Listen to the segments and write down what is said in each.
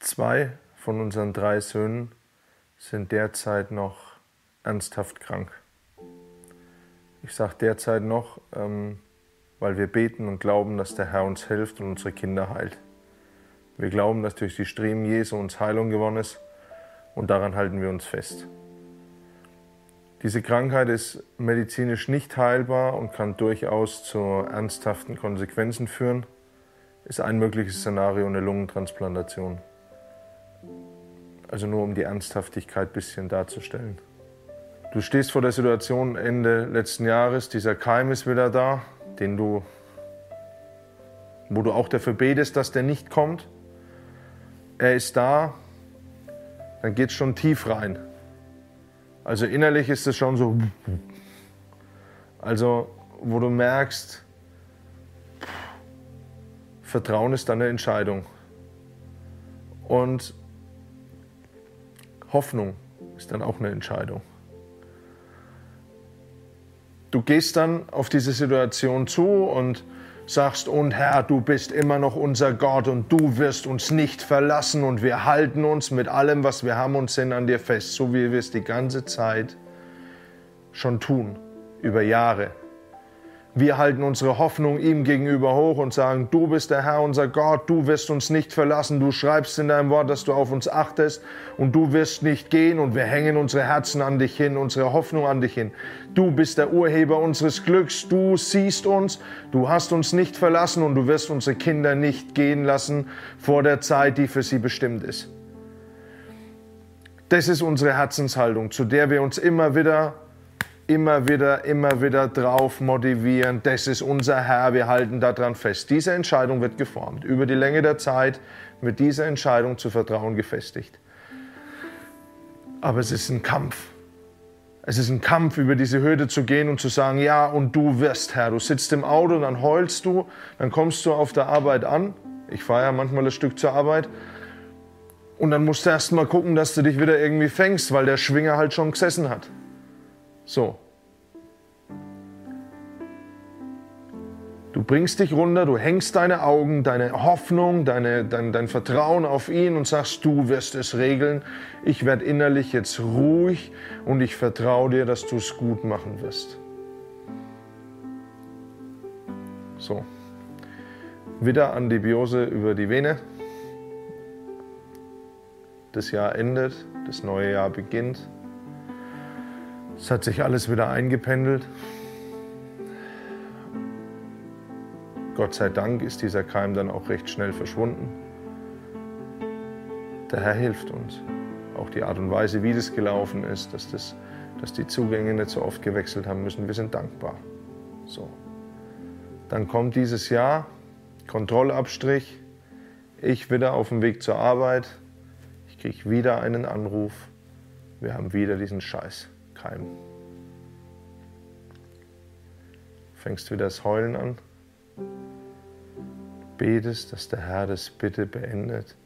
Zwei von unseren drei Söhnen sind derzeit noch ernsthaft krank. Ich sage derzeit noch, ähm, weil wir beten und glauben, dass der Herr uns hilft und unsere Kinder heilt. Wir glauben, dass durch die Striemen Jesu uns Heilung gewonnen ist und daran halten wir uns fest. Diese Krankheit ist medizinisch nicht heilbar und kann durchaus zu ernsthaften Konsequenzen führen. Ist ein mögliches Szenario eine Lungentransplantation. Also nur um die Ernsthaftigkeit ein bisschen darzustellen. Du stehst vor der Situation Ende letzten Jahres, dieser Keim ist wieder da, den du, wo du auch dafür betest, dass der nicht kommt. Er ist da, dann geht es schon tief rein. Also innerlich ist es schon so, also wo du merkst, Vertrauen ist deine Entscheidung. Und Hoffnung ist dann auch eine Entscheidung. Du gehst dann auf diese Situation zu und sagst, und Herr, du bist immer noch unser Gott und du wirst uns nicht verlassen und wir halten uns mit allem, was wir haben und sind an dir fest, so wie wir es die ganze Zeit schon tun, über Jahre. Wir halten unsere Hoffnung ihm gegenüber hoch und sagen, du bist der Herr, unser Gott, du wirst uns nicht verlassen, du schreibst in deinem Wort, dass du auf uns achtest und du wirst nicht gehen und wir hängen unsere Herzen an dich hin, unsere Hoffnung an dich hin. Du bist der Urheber unseres Glücks, du siehst uns, du hast uns nicht verlassen und du wirst unsere Kinder nicht gehen lassen vor der Zeit, die für sie bestimmt ist. Das ist unsere Herzenshaltung, zu der wir uns immer wieder immer wieder, immer wieder drauf motivieren, das ist unser Herr, wir halten daran fest. Diese Entscheidung wird geformt. Über die Länge der Zeit wird diese Entscheidung zu Vertrauen gefestigt. Aber es ist ein Kampf. Es ist ein Kampf, über diese Hürde zu gehen und zu sagen, ja, und du wirst, Herr. Du sitzt im Auto, dann heulst du, dann kommst du auf der Arbeit an. Ich fahre ja manchmal ein Stück zur Arbeit. Und dann musst du erst mal gucken, dass du dich wieder irgendwie fängst, weil der Schwinger halt schon gesessen hat. So. Du bringst dich runter, du hängst deine Augen, deine Hoffnung, deine, dein, dein Vertrauen auf ihn und sagst, du wirst es regeln. Ich werde innerlich jetzt ruhig und ich vertraue dir, dass du es gut machen wirst. So. Wieder Antibiose über die Vene. Das Jahr endet, das neue Jahr beginnt. Es hat sich alles wieder eingependelt. Gott sei Dank ist dieser Keim dann auch recht schnell verschwunden. Der Herr hilft uns. Auch die Art und Weise, wie das gelaufen ist, dass, das, dass die Zugänge nicht so oft gewechselt haben müssen, wir sind dankbar. So. Dann kommt dieses Jahr, Kontrollabstrich, ich wieder auf dem Weg zur Arbeit, ich kriege wieder einen Anruf, wir haben wieder diesen Scheiß. Keim. Fängst wieder das Heulen an. Betest, dass der Herr das bitte beendet.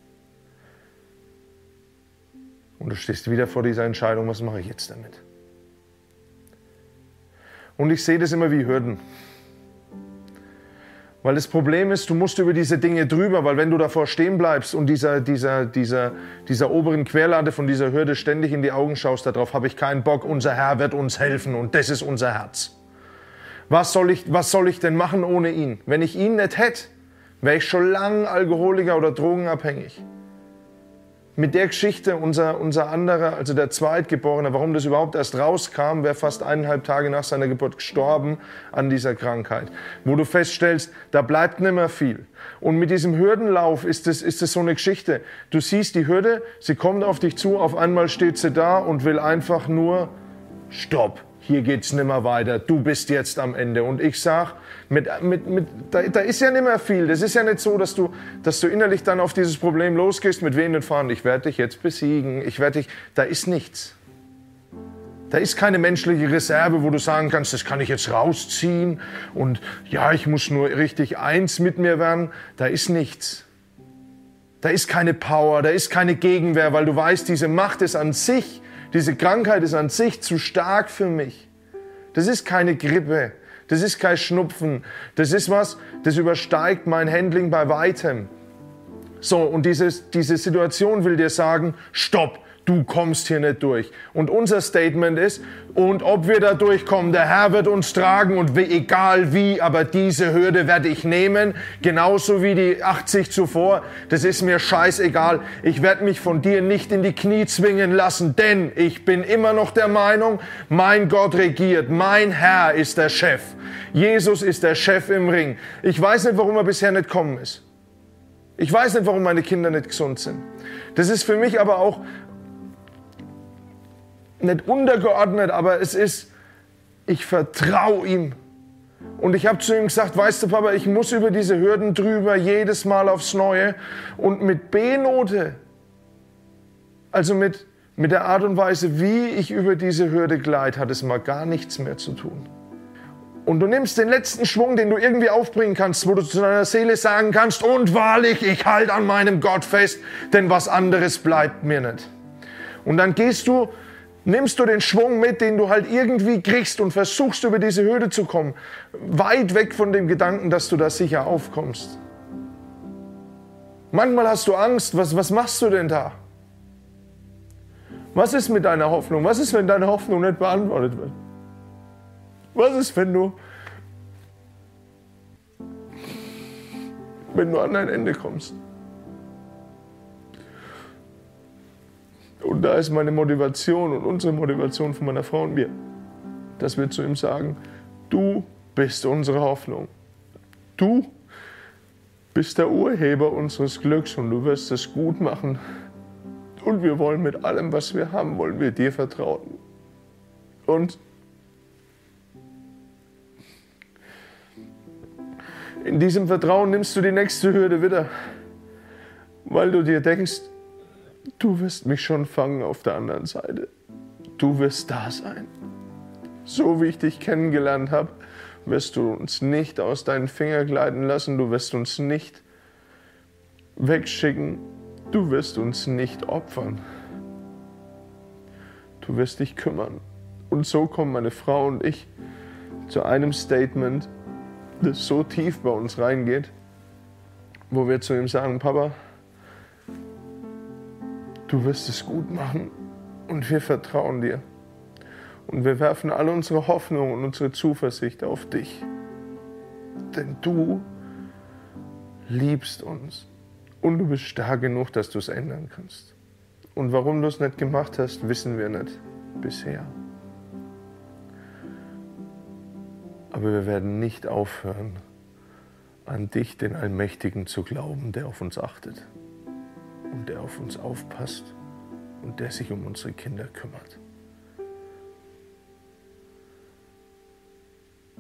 Und du stehst wieder vor dieser Entscheidung, was mache ich jetzt damit? Und ich sehe das immer wie Hürden. Weil das Problem ist, du musst über diese Dinge drüber, weil wenn du davor stehen bleibst und dieser, dieser, dieser, dieser oberen Querlade von dieser Hürde ständig in die Augen schaust, darauf habe ich keinen Bock, unser Herr wird uns helfen und das ist unser Herz. Was soll ich, was soll ich denn machen ohne ihn? Wenn ich ihn nicht hätte, wäre ich schon lang Alkoholiker oder drogenabhängig mit der Geschichte unser, unser anderer, also der Zweitgeborene, warum das überhaupt erst rauskam, wäre fast eineinhalb Tage nach seiner Geburt gestorben an dieser Krankheit. Wo du feststellst, da bleibt nicht mehr viel. Und mit diesem Hürdenlauf ist es, ist so eine Geschichte. Du siehst die Hürde, sie kommt auf dich zu, auf einmal steht sie da und will einfach nur Stopp hier geht's nimmer weiter, du bist jetzt am Ende. Und ich sag, mit, mit, mit, da, da ist ja nimmer viel. Das ist ja nicht so, dass du, dass du innerlich dann auf dieses Problem losgehst mit wehenden Fahnen. Ich werde dich jetzt besiegen, ich werde dich, da ist nichts. Da ist keine menschliche Reserve, wo du sagen kannst, das kann ich jetzt rausziehen und ja, ich muss nur richtig eins mit mir werden. Da ist nichts. Da ist keine Power, da ist keine Gegenwehr, weil du weißt, diese Macht ist an sich diese Krankheit ist an sich zu stark für mich. Das ist keine Grippe. Das ist kein Schnupfen. Das ist was, das übersteigt mein Handling bei weitem. So, und dieses, diese Situation will dir sagen, stopp, du kommst hier nicht durch. Und unser Statement ist, und ob wir da durchkommen, der Herr wird uns tragen und egal wie, aber diese Hürde werde ich nehmen, genauso wie die 80 zuvor. Das ist mir scheißegal. Ich werde mich von dir nicht in die Knie zwingen lassen, denn ich bin immer noch der Meinung, mein Gott regiert, mein Herr ist der Chef. Jesus ist der Chef im Ring. Ich weiß nicht, warum er bisher nicht kommen ist. Ich weiß nicht, warum meine Kinder nicht gesund sind. Das ist für mich aber auch nicht untergeordnet, aber es ist, ich vertraue ihm. Und ich habe zu ihm gesagt, weißt du, Papa, ich muss über diese Hürden drüber, jedes Mal aufs Neue. Und mit B-Note, also mit, mit der Art und Weise, wie ich über diese Hürde gleite, hat es mal gar nichts mehr zu tun. Und du nimmst den letzten Schwung, den du irgendwie aufbringen kannst, wo du zu deiner Seele sagen kannst, und wahrlich, ich halte an meinem Gott fest, denn was anderes bleibt mir nicht. Und dann gehst du nimmst du den Schwung mit, den du halt irgendwie kriegst und versuchst über diese Hürde zu kommen. Weit weg von dem Gedanken, dass du da sicher aufkommst. Manchmal hast du Angst, was, was machst du denn da? Was ist mit deiner Hoffnung? Was ist, wenn deine Hoffnung nicht beantwortet wird? Was ist, wenn du, wenn du an dein Ende kommst? Und da ist meine Motivation und unsere Motivation von meiner Frau und mir, dass wir zu ihm sagen, du bist unsere Hoffnung. Du bist der Urheber unseres Glücks und du wirst es gut machen. Und wir wollen mit allem, was wir haben, wollen wir dir vertrauen. Und in diesem Vertrauen nimmst du die nächste Hürde wieder, weil du dir denkst, du wirst mich schon fangen auf der anderen Seite. Du wirst da sein. So wie ich dich kennengelernt habe, wirst du uns nicht aus deinen Fingern gleiten lassen, du wirst uns nicht wegschicken, du wirst uns nicht opfern. Du wirst dich kümmern. Und so kommen meine Frau und ich zu einem Statement, das so tief bei uns reingeht, wo wir zu ihm sagen, Papa, du wirst es gut machen und wir vertrauen dir. Und wir werfen alle unsere Hoffnung und unsere Zuversicht auf dich. Denn du liebst uns und du bist stark genug, dass du es ändern kannst. Und warum du es nicht gemacht hast, wissen wir nicht bisher. Aber wir werden nicht aufhören, an dich, den Allmächtigen, zu glauben, der auf uns achtet und der auf uns aufpasst und der sich um unsere Kinder kümmert.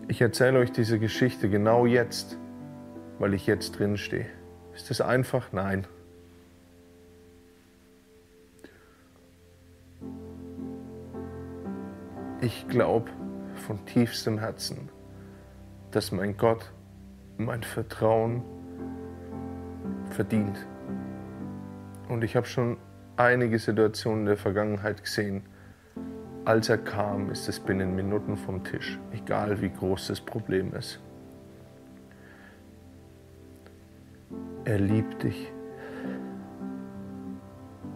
Ich erzähle euch diese Geschichte genau jetzt, weil ich jetzt drin stehe. Ist es einfach? Nein. Ich glaube von tiefstem Herzen, dass mein Gott mein Vertrauen verdient. Und ich habe schon einige Situationen in der Vergangenheit gesehen. Als er kam, ist es binnen Minuten vom Tisch, egal wie groß das Problem ist. Er liebt dich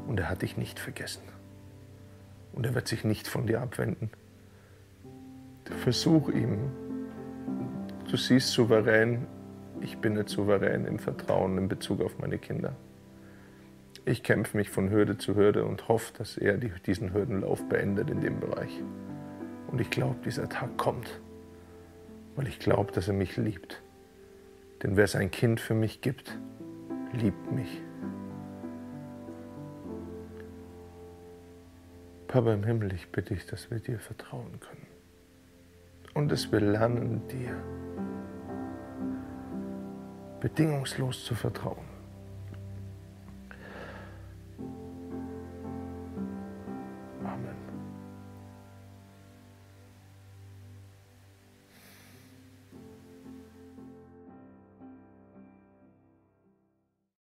und er hat dich nicht vergessen. Und er wird sich nicht von dir abwenden. Versuch ihm. Du siehst souverän, ich bin nicht souverän im Vertrauen in Bezug auf meine Kinder. Ich kämpfe mich von Hürde zu Hürde und hoffe, dass er diesen Hürdenlauf beendet in dem Bereich. Und ich glaube, dieser Tag kommt, weil ich glaube, dass er mich liebt. Denn wer sein Kind für mich gibt, liebt mich. Papa im Himmel, ich bitte dich, dass wir dir vertrauen können. Und dass wir lernen, dir bedingungslos zu vertrauen.